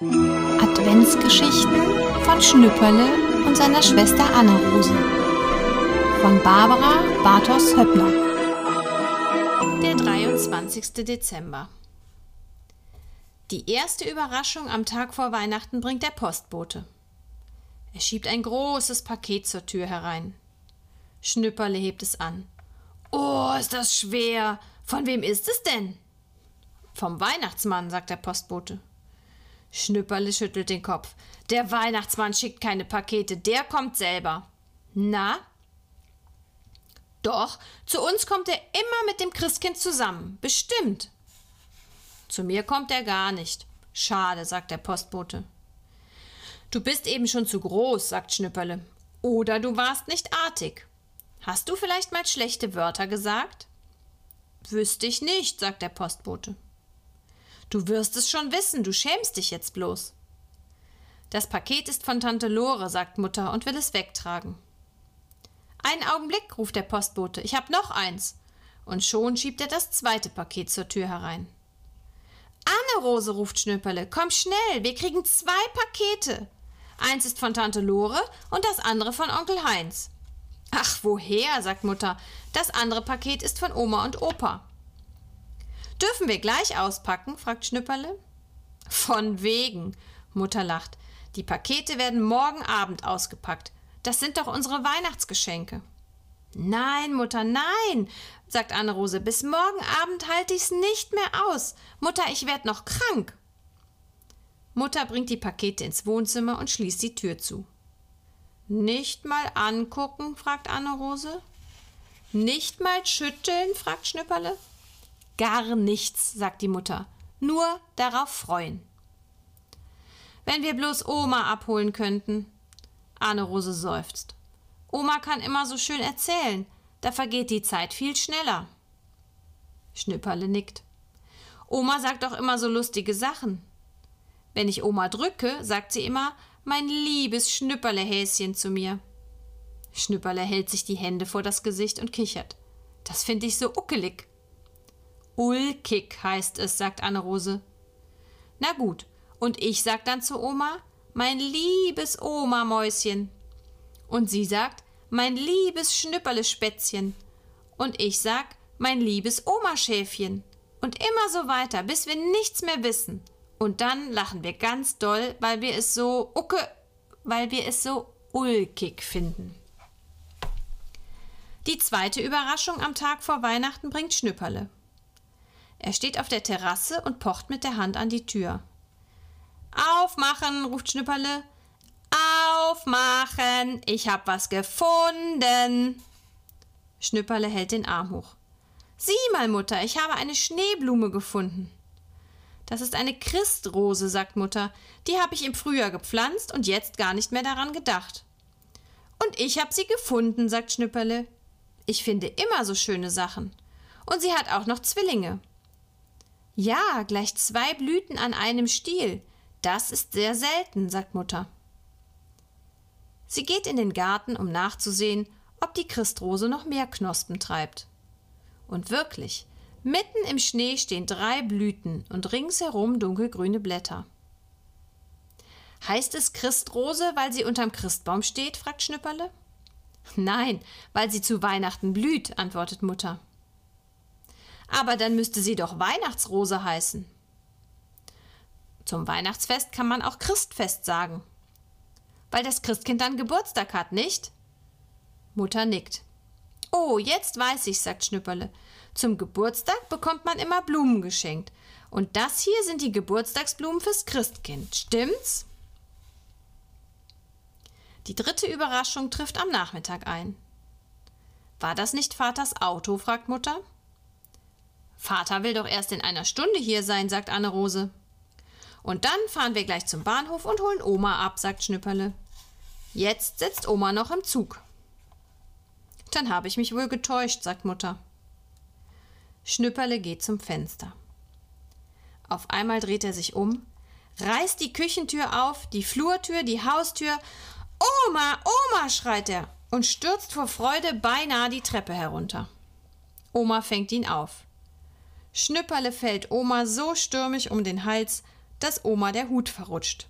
Adventsgeschichten von Schnüpperle und seiner Schwester Anna-Rose von Barbara Bartos Höppner. Der 23. Dezember. Die erste Überraschung am Tag vor Weihnachten bringt der Postbote. Er schiebt ein großes Paket zur Tür herein. Schnüpperle hebt es an. Oh, ist das schwer. Von wem ist es denn? Vom Weihnachtsmann, sagt der Postbote. Schnüpperle schüttelt den Kopf. Der Weihnachtsmann schickt keine Pakete, der kommt selber. Na? Doch, zu uns kommt er immer mit dem Christkind zusammen. Bestimmt. Zu mir kommt er gar nicht. Schade, sagt der Postbote. Du bist eben schon zu groß, sagt Schnüpperle. Oder du warst nicht artig. Hast du vielleicht mal schlechte Wörter gesagt? Wüsste ich nicht, sagt der Postbote. Du wirst es schon wissen, du schämst dich jetzt bloß. Das Paket ist von Tante Lore, sagt Mutter und will es wegtragen. Einen Augenblick, ruft der Postbote, ich hab noch eins. Und schon schiebt er das zweite Paket zur Tür herein. Anne-Rose, ruft Schnüpperle, komm schnell, wir kriegen zwei Pakete. Eins ist von Tante Lore und das andere von Onkel Heinz. Ach, woher? sagt Mutter. Das andere Paket ist von Oma und Opa. Dürfen wir gleich auspacken? fragt Schnüpperle. Von wegen. Mutter lacht. Die Pakete werden morgen Abend ausgepackt. Das sind doch unsere Weihnachtsgeschenke. Nein, Mutter, nein, sagt Anne-Rose. Bis morgen Abend halte ich's nicht mehr aus. Mutter, ich werd noch krank. Mutter bringt die Pakete ins Wohnzimmer und schließt die Tür zu. Nicht mal angucken? fragt Anne-Rose. Nicht mal schütteln? fragt Schnüpperle. Gar nichts, sagt die Mutter. Nur darauf freuen. Wenn wir bloß Oma abholen könnten. Anne-Rose seufzt. Oma kann immer so schön erzählen. Da vergeht die Zeit viel schneller. Schnüpperle nickt. Oma sagt auch immer so lustige Sachen. Wenn ich Oma drücke, sagt sie immer, mein liebes Schnüpperlehäschen zu mir. Schnüpperle hält sich die Hände vor das Gesicht und kichert. Das finde ich so uckelig. Ulkig heißt es, sagt Anne-Rose. Na gut, und ich sag dann zu Oma, mein liebes Oma-Mäuschen. Und sie sagt, mein liebes Schnüpperle-Spätzchen. Und ich sag, mein liebes Oma-Schäfchen. Und immer so weiter, bis wir nichts mehr wissen. Und dann lachen wir ganz doll, weil wir es so ucke, weil wir es so ulkig finden. Die zweite Überraschung am Tag vor Weihnachten bringt Schnüpperle. Er steht auf der Terrasse und pocht mit der Hand an die Tür. Aufmachen, ruft Schnüpperle. Aufmachen, ich hab was gefunden. Schnüpperle hält den Arm hoch. Sieh mal, Mutter, ich habe eine Schneeblume gefunden. Das ist eine Christrose, sagt Mutter. Die habe ich im Frühjahr gepflanzt und jetzt gar nicht mehr daran gedacht. Und ich habe sie gefunden, sagt Schnüpperle. Ich finde immer so schöne Sachen. Und sie hat auch noch Zwillinge. Ja, gleich zwei Blüten an einem Stiel. Das ist sehr selten, sagt Mutter. Sie geht in den Garten, um nachzusehen, ob die Christrose noch mehr Knospen treibt. Und wirklich, mitten im Schnee stehen drei Blüten und ringsherum dunkelgrüne Blätter. Heißt es Christrose, weil sie unterm Christbaum steht? fragt Schnüpperle. Nein, weil sie zu Weihnachten blüht, antwortet Mutter. Aber dann müsste sie doch Weihnachtsrose heißen. Zum Weihnachtsfest kann man auch Christfest sagen. Weil das Christkind dann Geburtstag hat, nicht? Mutter nickt. Oh, jetzt weiß ich, sagt Schnüpperle. Zum Geburtstag bekommt man immer Blumen geschenkt. Und das hier sind die Geburtstagsblumen fürs Christkind. Stimmt's? Die dritte Überraschung trifft am Nachmittag ein. War das nicht Vaters Auto? fragt Mutter. Vater will doch erst in einer Stunde hier sein, sagt Anne-Rose. Und dann fahren wir gleich zum Bahnhof und holen Oma ab, sagt Schnüpperle. Jetzt sitzt Oma noch im Zug. Dann habe ich mich wohl getäuscht, sagt Mutter. Schnüpperle geht zum Fenster. Auf einmal dreht er sich um, reißt die Küchentür auf, die Flurtür, die Haustür. Oma, Oma, schreit er und stürzt vor Freude beinahe die Treppe herunter. Oma fängt ihn auf. Schnüpperle fällt Oma so stürmisch um den Hals, dass Oma der Hut verrutscht.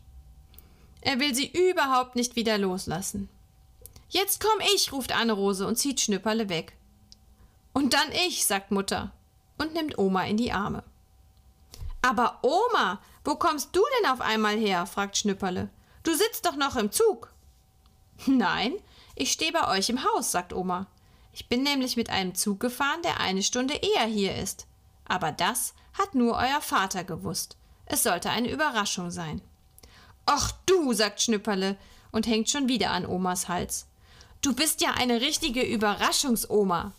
Er will sie überhaupt nicht wieder loslassen. Jetzt komm ich, ruft Anne-Rose und zieht Schnüpperle weg. Und dann ich, sagt Mutter und nimmt Oma in die Arme. Aber Oma, wo kommst du denn auf einmal her? fragt Schnüpperle. Du sitzt doch noch im Zug. Nein, ich stehe bei euch im Haus, sagt Oma. Ich bin nämlich mit einem Zug gefahren, der eine Stunde eher hier ist. Aber das hat nur euer Vater gewusst. Es sollte eine Überraschung sein. Ach du, sagt Schnüpperle und hängt schon wieder an Omas Hals. Du bist ja eine richtige Überraschungsoma.